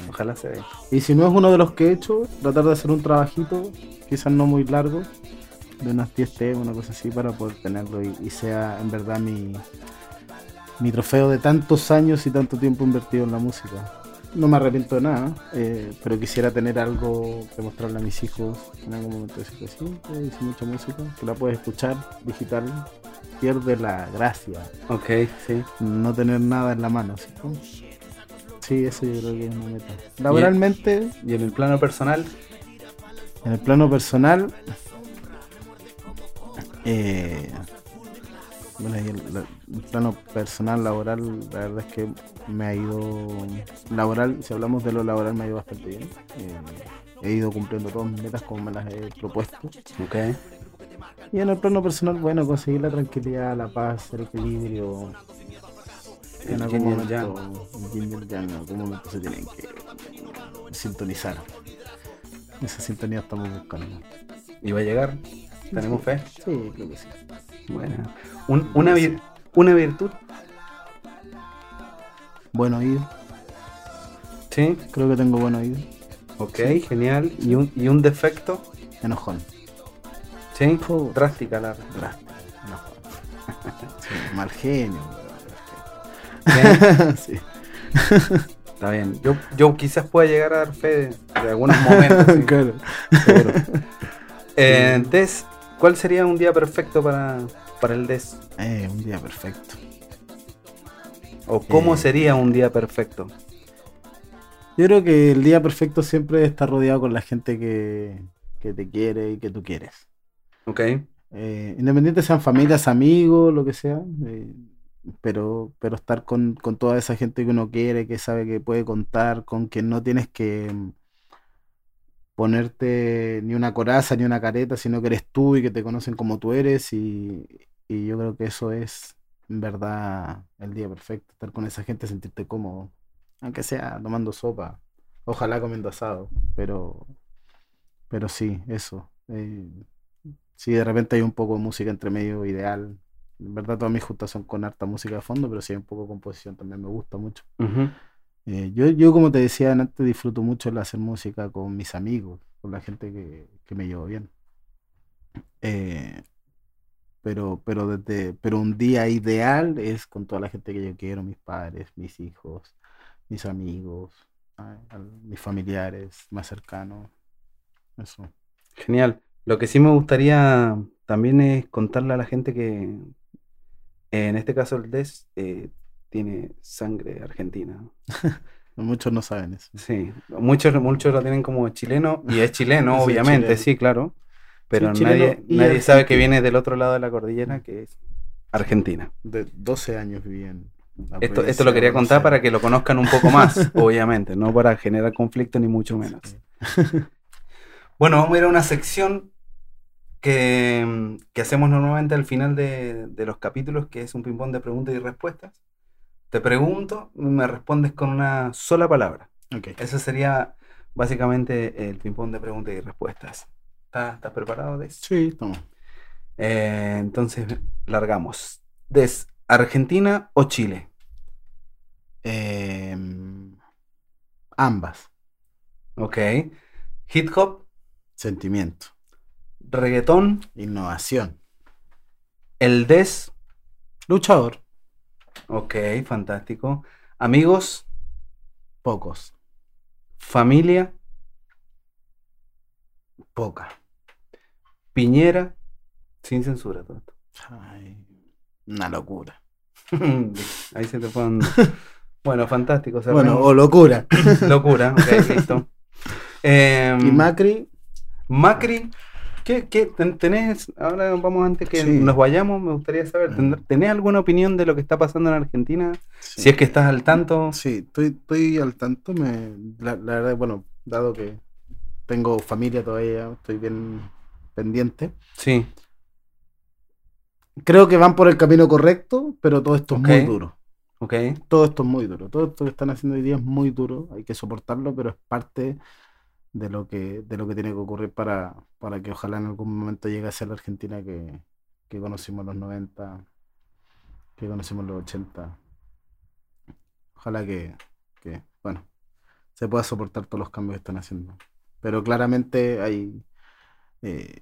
ojalá se vea. Y si no es uno de los que he hecho, tratar de hacer un trabajito, quizás no muy largo, de unas 10 temas, una cosa así, para poder tenerlo y, sea en verdad mi, mi trofeo de tantos años y tanto tiempo invertido en la música no me arrepiento de nada, eh, pero quisiera tener algo que mostrarle a mis hijos en algún momento. Decir que sí, hice mucha música, que la puedes escuchar digital, pierde la gracia. Ok, sí. No tener nada en la mano. ¿sí? Sí, eso yo creo que es una meta. Laboralmente. ¿Y en el plano personal? En el plano personal. Eh, bueno, y el, plano personal, laboral, la verdad es que me ha ido. Laboral, si hablamos de lo laboral, me ha ido bastante bien. Eh, he ido cumpliendo todas mis metas como me las he propuesto. Ok. Y en el plano personal, bueno, conseguir la tranquilidad, la paz, el equilibrio. En algún momento, en algún momento se tienen que sintonizar. Esa sintonía estamos buscando. ¿Y va a llegar? ¿Tenemos fe? Sí, creo que sí. Bueno, una, una virtud. Buen oído. Sí. Creo que tengo buen oído. Ok, genial. ¿Y un, ¿Y un defecto? Enojón. Sí, drástica la drástica. *laughs* mal genio. *laughs* sí. Está bien. Yo, yo quizás pueda llegar a dar fe de, algunos momentos. *laughs* claro. *laughs* Eh, entonces, ¿Cuál sería un día perfecto para, para el DES? Eh, un día perfecto. ¿O cómo eh, sería un día perfecto? Yo creo que el día perfecto siempre está rodeado con la gente que, te quiere y que tú quieres. Ok. Eh, independiente sean familias, amigos, lo que sea. Eh, pero, pero estar con, con, toda esa gente que uno quiere, que sabe que puede contar, con quien no tienes que ponerte ni una coraza ni una careta, sino que eres tú y que te conocen como tú eres y, yo creo que eso es en verdad el día perfecto, estar con esa gente, sentirte cómodo, aunque sea tomando sopa, ojalá comiendo asado, pero, pero sí, eso. Eh, si de repente hay un poco de música entre medio ideal. En verdad todas mis justas son con harta música de fondo, pero hay un poco de composición también me gusta mucho. Eh, yo, yo, como te decía antes, disfruto mucho el hacer música con mis amigos, con la gente que, me llevo bien. Eh, pero, pero, desde, pero un día ideal es con toda la gente que yo quiero, mis padres, mis hijos, mis amigos, mis familiares más cercanos. Eso. Genial. Lo que sí me gustaría también es contarle a la gente que, en este caso el DES, eh, tiene sangre argentina. *laughs* muchos no saben eso. Sí, muchos, muchos lo tienen como chileno, y es chileno, *laughs* obviamente, sí, claro. Pero nadie, nadie sabe que viene del otro lado de la cordillera, que es Argentina. De 12 años viví en. Esto, esto lo quería contar para que lo conozcan un poco más, *laughs* obviamente, no para generar conflicto ni mucho menos. bueno, vamos a ir a una sección que, que hacemos normalmente al final de, de los capítulos, que es un ping-pong de preguntas y respuestas Te pregunto, me respondes con una sola palabra. Ok. Ese sería básicamente el ping-pong de preguntas y respuestas. ¿Estás, estás preparado, Des? Sí, estamos. Eh, entonces, largamos. Des, ¿Argentina o Chile? Em, ambas. Ok. Hip hop, Sentimiento. Reggaetón, Innovación. el Des. Luchador. Ok, fantástico. Amigos, Pocos. familia, Poca. Piñera, sin censura todo esto. Ay, una locura. *laughs* Ahí se te ponen. Bueno, fantástico. Bueno, o locura. *laughs* Locura, ok, listo. *laughs* Em, y Macri, Macri, ¿qué, qué ten- tenés? Ahora vamos antes que Sí. nos vayamos, me gustaría saber, Mm. ¿ten- ¿tenés alguna opinión de lo que está pasando en Argentina? sí. Si es que estás al tanto. Sí, estoy, estoy al tanto. Me, la, la verdad, bueno, dado que tengo familia todavía, estoy bien pendiente. Sí, Creo que van por el camino correcto, pero todo esto es muy duro. ok. Todo esto es muy duro. Todo esto que están haciendo hoy día es muy duro. Hay que soportarlo, pero es parte de lo que, de lo que tiene que ocurrir para, para que ojalá en algún momento llegue a ser la Argentina que, que conocimos en los 90, que conocimos en los 80. Ojalá que, que, bueno, se pueda soportar todos los cambios que están haciendo. Pero claramente hay... eh,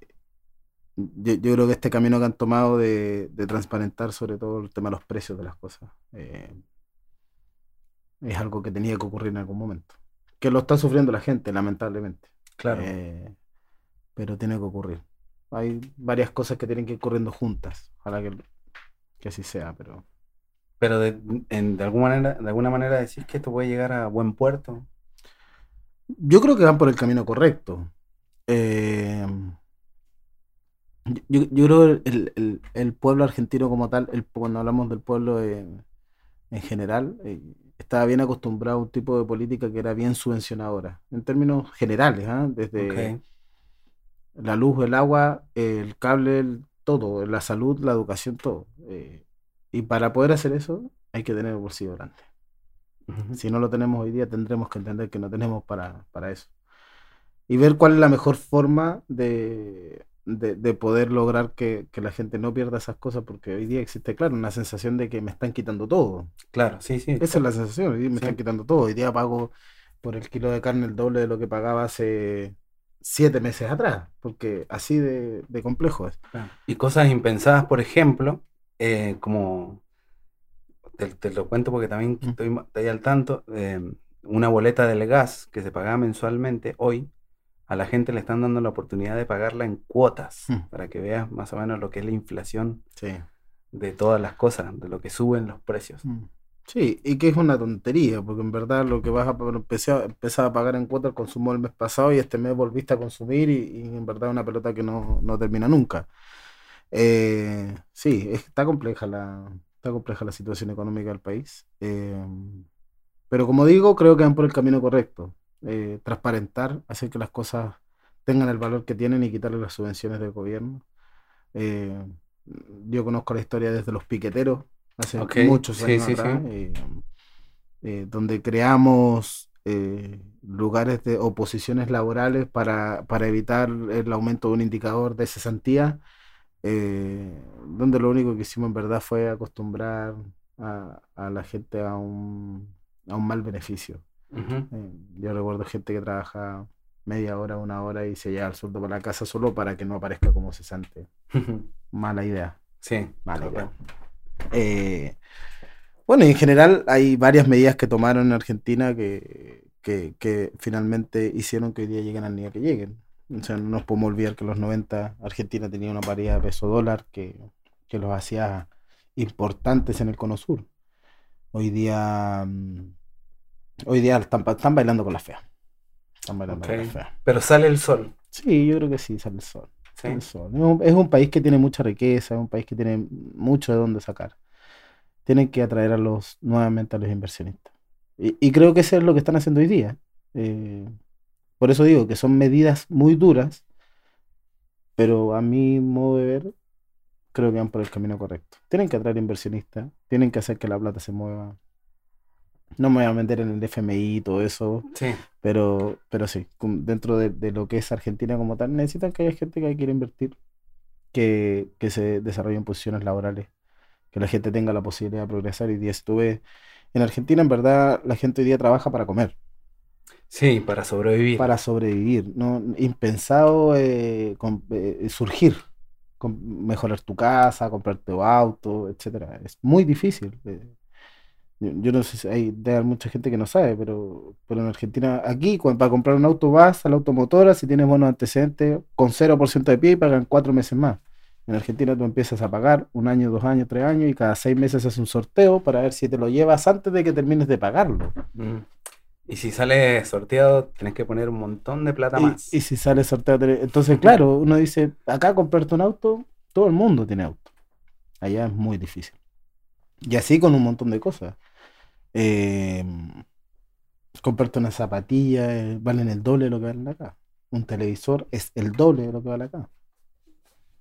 yo, yo creo que este camino que han tomado de, de transparentar sobre todo el tema de los precios de las cosas eh, es algo que tenía que ocurrir en algún momento. Que lo está sufriendo la gente, lamentablemente. Claro. Eh, pero tiene que ocurrir. Hay varias cosas que tienen que ir ocurriendo juntas. Ojalá que, que así sea, pero Pero de, en- de alguna manera, de alguna manera decís que esto puede llegar a buen puerto. yo creo que van por el camino correcto. Eh, yo, yo creo que el, el- el pueblo argentino como tal, el, cuando hablamos del pueblo en, en general, eh, estaba bien acostumbrado a un tipo de política que era bien subvencionadora, en términos generales, ¿ah? Desde la luz, el agua, el cable, el- todo, la salud, la educación, todo. Eh, y para poder hacer eso hay que tener el bolsillo grande. Si no lo tenemos hoy día, tendremos que entender que no tenemos para, para eso. Y ver cuál es la mejor forma de, de, de poder lograr que, que la gente no pierda esas cosas, porque hoy día existe, claro, una sensación de que me están quitando todo. Claro, sí, sí. Esa es la sensación, hoy día me Sí. están quitando todo. Hoy día pago por el kilo de carne el doble de lo que pagaba hace siete meses atrás, porque así de, de complejo es. Claro. Y cosas impensadas, por ejemplo, eh, como te, te lo cuento porque también Mm. estoy, estoy al tanto, eh, una boleta del gas que se pagaba mensualmente, hoy a la gente le están dando la oportunidad de pagarla en cuotas, Mm. para que veas más o menos lo que es la inflación Sí. de todas las cosas, de lo que suben los precios. Mm. Sí, y que es una tontería, porque en verdad lo que vas a empezar a pagar en cuota el consumo del mes pasado y este mes volviste a consumir y, y en verdad es una pelota que no, no termina nunca. Eh, sí, es- está compleja la, está compleja la situación económica del país. eh, pero como digo, creo que van por el camino correcto. Eh, transparentar, hacer que las cosas tengan el valor que tienen y quitarle las subvenciones del gobierno. Eh, yo conozco la historia desde los piqueteros, hace Ok, muchos años sí, atrás, sí. eh, eh, donde creamos eh, lugares de oposiciones laborales para, para evitar el aumento de un indicador de cesantía, eh, donde lo único que hicimos en verdad fue acostumbrar a, a la gente a un, a un mal beneficio. Ujú. Eh, yo recuerdo gente que trabaja media hora, una hora y se lleva el sueldo para la casa solo para que no aparezca como cesante. Mala idea. Sí, Vale, total. Eh, bueno, en general hay varias medidas que tomaron en Argentina que, que, que finalmente hicieron que hoy día lleguen al nivel que lleguen. O sea, no nos podemos olvidar que en los 90 Argentina tenía una paridad peso-dólar que, que los hacía importantes en el cono sur. Hoy día, mm, hoy día están, bailando con la fea. Están bailando con la fea. Pero sale el sol. Sí, yo creo que sí, sale el sol. ¿sí? El sol. Es un, es un país que tiene mucha riqueza, es un país que tiene mucho de dónde sacar. Tienen que atraer a los, nuevamente a los inversionistas. Y, y creo que eso es lo que están haciendo hoy día. Eh, por eso digo que son medidas muy duras, pero a mi modo de ver, creo que van por el camino correcto. Tienen que atraer inversionistas, tienen que hacer que la plata se mueva, No me voy a meter en el FMI y todo eso, Sí. pero, pero sí, dentro de, de lo que es Argentina como tal, necesitan que haya gente que quiera invertir, que, que se desarrollen posiciones laborales, que la gente tenga la posibilidad de progresar. Y día estuve en Argentina, en verdad, la gente hoy día trabaja para comer, Sí, para sobrevivir. para sobrevivir, ¿no? Impensado eh, con- eh, surgir, con- mejorar tu casa, comprarte tu auto, etcétera. Es muy difícil. eh. Yo, yo no sé si hay haber mucha gente que no sabe, pero, pero en Argentina, aquí, cuando, para comprar un auto vas a la automotora, si tienes buenos antecedentes, con 0% de pie y pagan cuatro meses más. En Argentina tú empiezas a pagar un año, dos años, tres años y cada seis meses haces un sorteo para ver si te lo llevas antes de que termines de pagarlo. Mm. Y si sale sorteado, tenés que poner un montón de plata Y, más. y si sale sorteo, te- entonces claro, uno dice, acá comprarte un auto, todo el mundo tiene auto. Allá es muy difícil. Y así con un montón de cosas. Eh, comprarte una zapatilla, eh, valen el doble de lo que valen acá. Un televisor es el doble de lo que vale acá.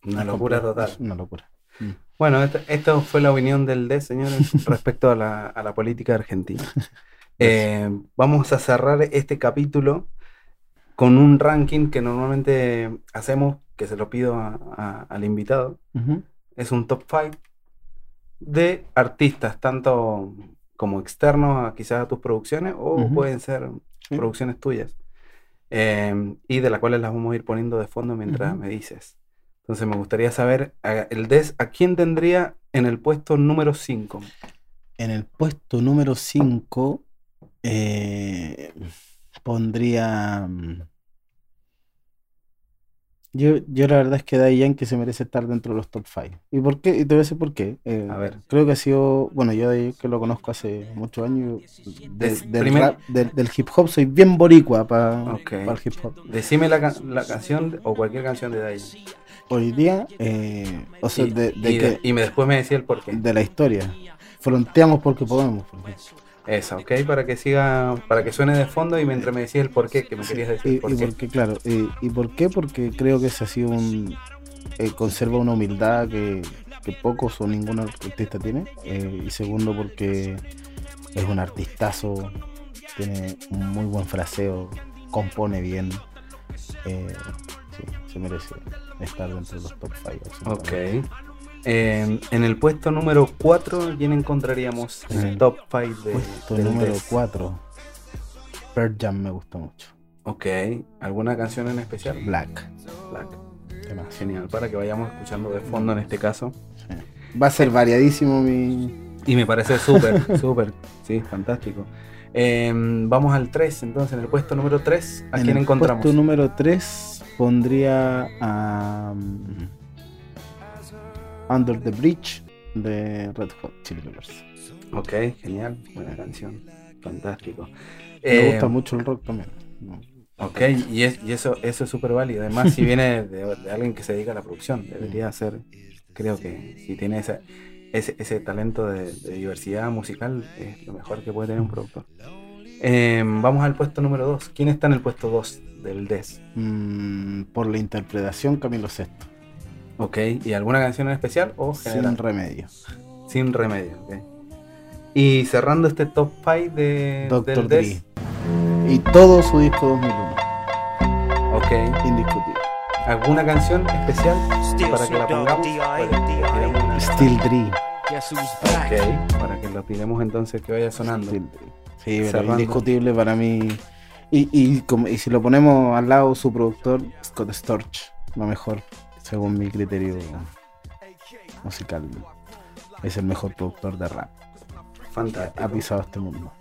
Una locura total. Es una locura. Mm. Bueno, esta- esto fue la opinión del D, señores, *laughs* respecto a la, a la política argentina. *laughs* Eh, vamos a cerrar este capítulo con un ranking que normalmente hacemos, que se lo pido a- a- al invitado. Es un top 5 de artistas, tanto como externos a quizás a tus producciones o pueden ser Sí. producciones tuyas. Eh, y de las cuales las vamos a ir poniendo de fondo mientras me dices. Entonces me gustaría saber, a- el DES, ¿a quién tendría en el puesto número 5? En el puesto número 5 pondría... Yo, yo la verdad es que Daddy Yankee se merece estar dentro de los top 5. ¿Y por qué? Y te voy a decir por qué. Eh, A ver. Creo que ha sido... Bueno, yo Yankee lo conozco hace muchos años. de- del, rap- hip hop soy bien boricua para el hip hop. Decime la, la canción o cualquier canción de Daddy. Hoy día, eh, o sea, y, de, y que, y me, después me decía el porqué. de la historia. Fronteamos porque podemos. por ejemplo. Esa, ¿ok? Para que siga, para que suene de fondo y mientras me decías el porqué, que me querías decir Y, el y porqué. porque, claro, y, y por qué? Porque creo que ese ha sido un. eh, conserva una humildad que, que pocos o ningún artista tiene. eh, y segundo, porque es un artistazo, tiene un muy buen fraseo, compone bien. eh, sí, se merece estar dentro de los top 5. Ok. Eh, en el puesto número 4, ¿quién encontraríamos en En el el top 5 de, Puesto del número Des? 4. Pearl Jam me gusta mucho. Ok. ¿Alguna canción en especial? Black. Black. temas. Genial, para que vayamos escuchando de fondo en este caso. Sí. Va a ser variadísimo mi. Y me parece súper, *laughs* súper, sí, fantástico. Eh, vamos al 3, entonces, en el puesto número 3, ¿a en quién el encontramos? puesto número 3 pondría a. um, Under the Bridge de Red Hot Chili Peppers. Ok, genial, buena canción, fantástico. Me Eh, gusta mucho el rock también. Ok, y, es- y eso, eso es súper válido. Además, si viene de, de alguien que se dedica a la producción, debería ser, creo que si tiene ese, ese, ese talento de, de diversidad musical, es lo mejor que puede tener un productor. Eh, vamos al puesto número 2. ¿Quién está en el puesto 2 del DES? Mm, por la interpretación, Camilo Sesto. Ok, ¿y alguna canción en especial o general? Sin remedio. Sin remedio, ok. Y cerrando este top 5 de, Dr. del Dre. Y todo su disco 2001. Ok, Indiscutible. ¿alguna canción especial para que la pongamos? Para que Still Dre. Ok, para que lo tiremos entonces que vaya sonando. Still Dre. Sí, pero Cerrando. indiscutible para mí. Y, y, como- y si lo ponemos al lado, su productor, Scott Storch, lo mejor, según mi criterio musical. Es el mejor productor de rap. Ha Fantástico. pisado este mundo.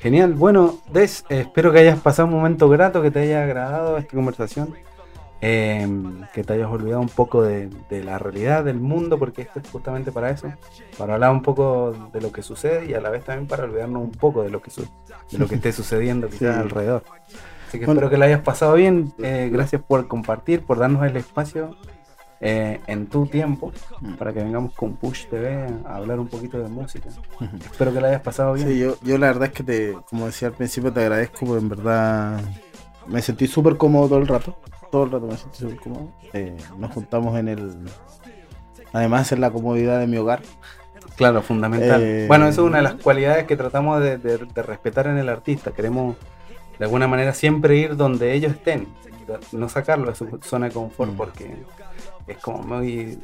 Genial. Bueno, Des, espero que hayas pasado un momento grato, que te haya agradado esta conversación. eh, que te hayas olvidado un poco de, de la realidad del mundo, porque esto es justamente para eso, para hablar un poco de lo que sucede y a la vez también para olvidarnos un poco de lo que, de lo que esté sucediendo *laughs* quizás Sí. alrededor. Así que Bueno. espero que la hayas pasado bien. eh, gracias por compartir, por darnos el espacio eh, en tu tiempo Mm. para que vengamos con Push TV a hablar un poquito de música. Espero que la hayas pasado bien. Sí, yo, yo la verdad es que te, como decía al principio, te agradezco porque en verdad me sentí súper cómodo todo el rato. Todo el rato me sentí súper cómodo. Eh, nos juntamos en el. Además, en la comodidad de mi hogar. Claro, fundamental. Eh, bueno, eso es una de las cualidades que tratamos de, de- de respetar en el artista. Queremos, de alguna manera, siempre ir donde ellos estén. No sacarlo de su zona de confort Mm. porque es como muy,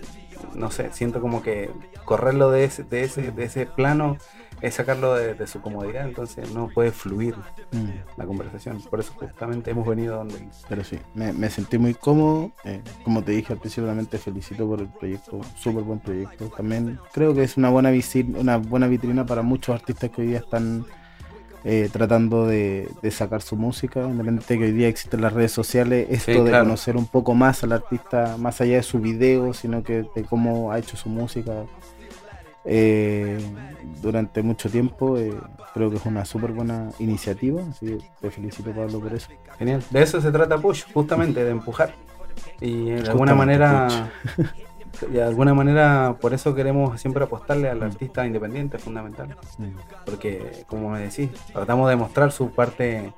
no sé, siento como que correrlo de ese, de ese, de ese plano es sacarlo de, de su comodidad, entonces no puede fluir Mm, la conversación. Por eso justamente hemos venido donde... Pero sí, me, me sentí muy cómodo. eh, como te dije al principio, realmente felicito por el proyecto, súper buen proyecto. También creo que es una buena, una buena vitrina para muchos artistas que hoy día están eh, tratando de, de sacar su música. Independiente de que hoy día existen las redes sociales, esto Sí, de claro. conocer un poco más al artista, más allá de su video, sino que de cómo ha hecho su música eh, durante mucho tiempo, eh, creo que es una súper buena iniciativa. Así que te felicito, Pablo, por eso. Genial. De eso se trata Push, justamente, de empujar. Y de alguna manera, *laughs* de alguna manera, por eso queremos siempre apostarle al artista independiente, es fundamental. Porque, como me decís, tratamos de mostrar su parte,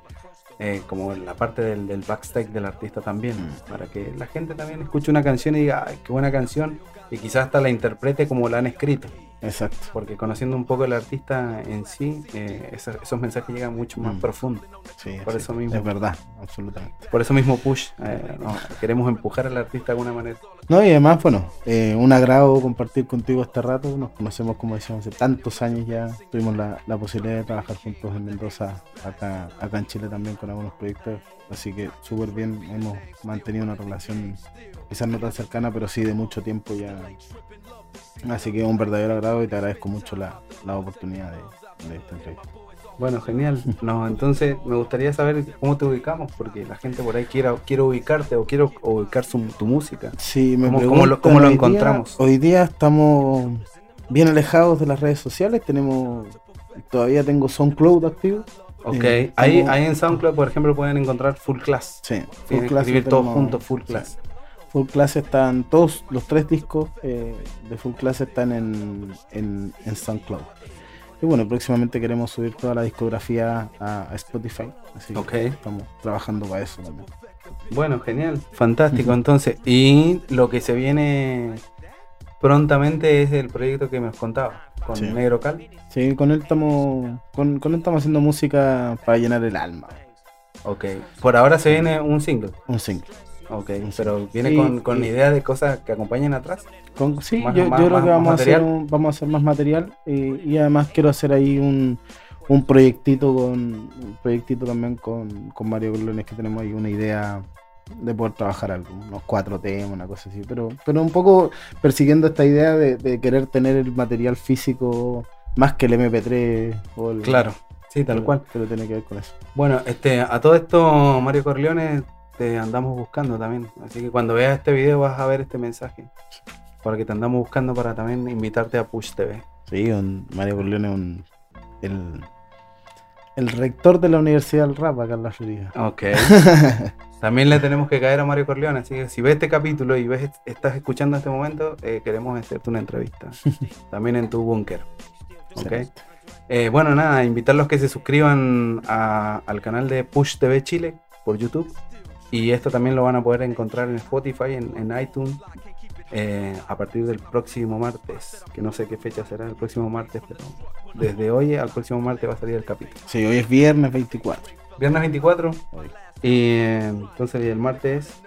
eh, como la parte del, del backstage del artista también, Mm. para que la gente también escuche una canción y diga, ay, qué buena canción, y quizás hasta la interprete como la han escrito. Exacto. Porque conociendo un poco el artista en sí, eh, esos, esos mensajes llegan mucho más Mm. profundos. Sí, Por sí, eso mismo. Es verdad, absolutamente. Por eso mismo push, eh, no, queremos empujar al artista de alguna manera. No, y además, bueno, eh, un agrado compartir contigo este rato. Nos conocemos, como decíamos, hace tantos años ya. Tuvimos la, la posibilidad de trabajar juntos en Mendoza, acá, acá en Chile también con algunos proyectos. Así que súper bien, hemos mantenido una relación quizás no tan cercana, pero sí de mucho tiempo ya. Así que un verdadero agrado y te agradezco mucho la, la oportunidad de, de esta entrevista. Bueno, genial. No, entonces me gustaría saber cómo te ubicamos, porque la gente por ahí quiere, quiere ubicarte o quiere ubicar su- tu música. Sí, me ¿Cómo- cómo lo- cómo lo hoy día- encontramos? hoy día estamos bien alejados de las redes sociales. Tenemos, todavía tengo SoundCloud activo. Ok, Eh, ahí, ahí en SoundCloud, por ejemplo, pueden encontrar Full Class. Sí, Full Class. escribir todos juntos, Full sí. Full Class están, todos los tres discos eh, de Full Class están en, en, en SoundCloud. Y bueno, próximamente queremos subir toda la discografía a, a Spotify. Así que estamos trabajando para eso también. Bueno, genial. Fantástico, entonces. Y lo que se viene prontamente es el proyecto que me contaba, con Sí. Negro Cal. Sí, con él estamos, con, con él estamos haciendo música para llenar el alma. Ok. Por ahora se viene un single. Un single. Ok, pero viene con, con idea de cosas que acompañen atrás. Con- sí, Más- yo, más- yo creo más- que vamos a, hacer un- vamos a hacer más material eh, y además quiero hacer ahí un, un proyectito con un proyectito también con, con Mario Colones que tenemos ahí una idea de poder trabajar algo, unos cuatro temas, una cosa así, pero, pero un poco persiguiendo esta idea de, de querer tener el material físico más que el MP3 o el Claro, sí, tal pero- cual. pero tiene que ver con eso. Bueno, este, a todo esto, Mario Corleone, te andamos buscando también. Así que cuando veas este video vas a ver este mensaje. Porque te andamos buscando para también invitarte a Push TV. Sí, un, Mario Corleone un, el, el rector de la Universidad del Rap acá en la Florida. Ok. *laughs* También le tenemos que caer a Mario Corleone, así que si ves este capítulo y ves, estás escuchando este momento, eh, queremos hacerte una entrevista. *laughs* También en tu búnker. Ok. Eh, bueno, nada, invitarlos que se suscriban a- al canal de Push TV Chile por YouTube. Y esto también lo van a poder encontrar en Spotify, en, en iTunes, eh, a partir del próximo martes. Que no sé qué fecha será el próximo martes, pero desde hoy al próximo martes va a salir el capítulo. Sí, hoy es viernes 24. Viernes 24 Hoy, y eh, entonces el martes,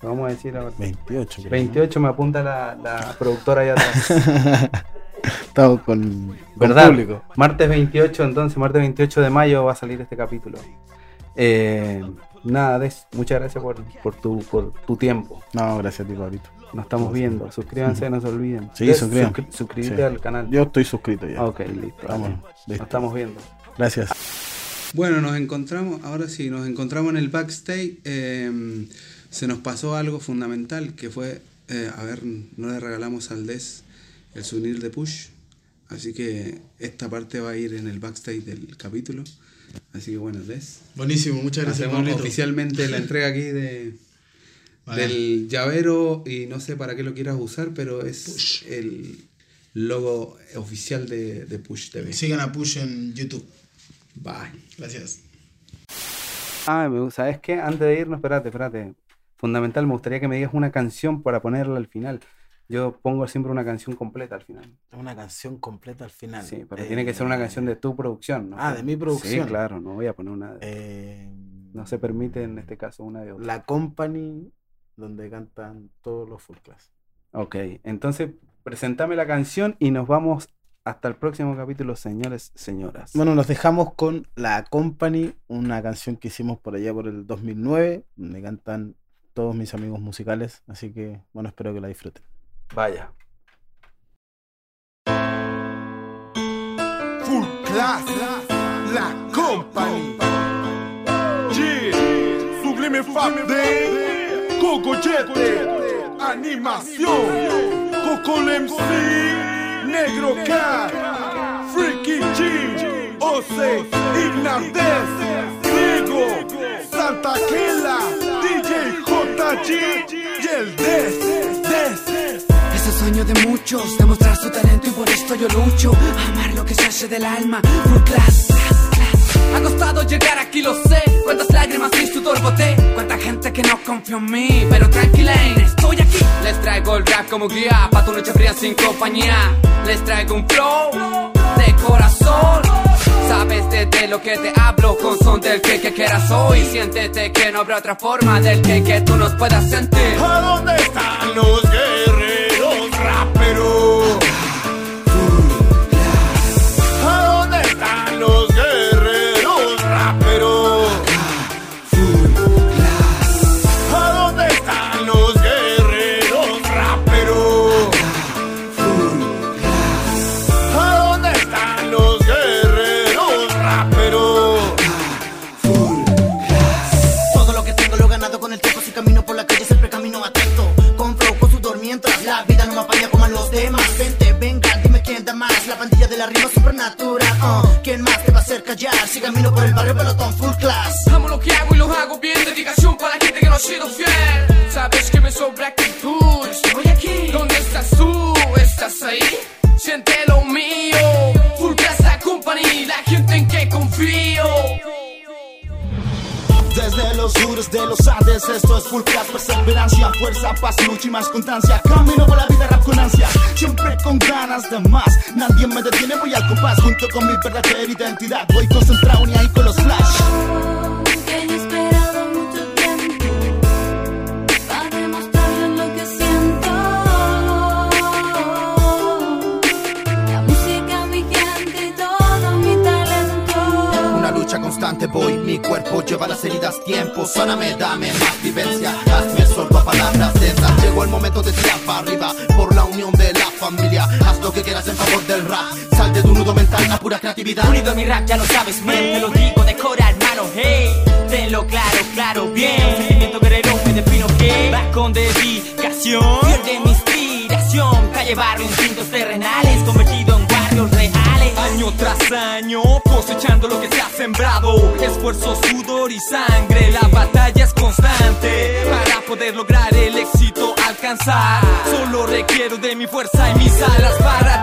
lo vamos a decir ahora. 28. creo, 28 me apunta la, la productora allá atrás. *laughs* Estamos con, con ¿Verdad? público. Martes 28, entonces, martes 28 de mayo va a salir este capítulo. Eh, nada, Des, muchas gracias por, por, tu, por tu tiempo. No, gracias a ti, Pablito. Nos estamos viendo. Suscríbanse, no se olviden. Sí, suscri- suscríbete Sí. al canal. Yo estoy suscrito ya. Ok, listo. Vamos, listo. Nos estamos viendo. Gracias. Bueno, nos encontramos, ahora sí, nos encontramos en el backstage. eh, se nos pasó algo fundamental que fue, eh, a ver, no le regalamos al Des el souvenir de Push. Así que esta parte va a ir en el backstage del capítulo. Así que bueno, Des. Buenísimo, muchas gracias, Hacemos Pablito. oficialmente la entrega aquí de, *laughs* Vale. del llavero y no sé para qué lo quieras usar, pero es Push. el logo oficial de, de Push TV. Sigan a Push en YouTube. Bye. Gracias. Ah, me- ¿sabes qué? Antes de irnos, espérate, espérate. Fundamental, me gustaría que me digas una canción para ponerla al final. Yo pongo siempre una canción completa al final. Una canción completa al final. Sí, pero tiene que ser una canción de tu producción, ¿no? Ah, de mi producción. Sí, claro, no voy a poner una de... Eh, No se permite en este caso una de otra. La Company, donde cantan todos los full class. Ok, entonces presentame la canción y nos vamos hasta el próximo capítulo, señores, señoras. Bueno, nos dejamos con La Company, una canción que hicimos por allá por el 2009, donde cantan todos mis amigos musicales, así que bueno, espero que la disfruten. Vaya. Full Class, La Company. Sublime Fab Day, Coco Jete, Animación, Coco MC, Negro Cat, Freaky G, Ose, Ignardez, Diego, Santa Kela, DJ JG y el Des, Des. Sueño de muchos, demostrar su talento y por esto yo lucho. Amar lo que se hace del alma, full class. Ha costado llegar aquí, lo sé. Cuántas lágrimas y sudor boté. Cuánta gente que no confió en mí, pero tranquila, estoy aquí. Les traigo el rap como guía, pa' tu noche fría sin compañía. Les traigo un flow de corazón. Sabes desde lo que te hablo con son del que, que quieras hoy. Siéntete que no habrá otra forma del que, que tú nos puedas sentir. ¿A dónde están los guerreros raperos? Callar? Si camino por el barrio pelotón full class. Amo lo que hago y lo hago bien Dedicación para la gente que no ha sido fiel Sabes que me sobra actitud esto es full perseverancia, fuerza, paz, lucha y más constancia. Camino por la vida rap con ansia, siempre con ganas de más. Nadie me detiene, voy al compás, junto con mi verdadera identidad. Voy concentrado ni ahí con los flash. Lucha constante voy, mi cuerpo lleva las heridas tiempo. Sóname, dame más vivencia, hazme sordo a palabras densas. Llegó el momento de tirar para arriba, por la unión de la familia. Haz lo que quieras en favor del rap, sal de tu nudo mental, la pura creatividad. Unido a mi rap, ya lo sabes, men, te lo digo de cora, hermano, hey. Tenlo claro, claro, bien. Sentimiento guerrero, me defino que Va con dedicación. Pierde mi inspiración Calle, barrio, instintos terrenales. Convertido en barrios reales. Año tras año, Esfuerzo, sudor y sangre. La batalla es constante. Para poder lograr el éxito alcanzar. Solo requiero de mi fuerza y mis alas para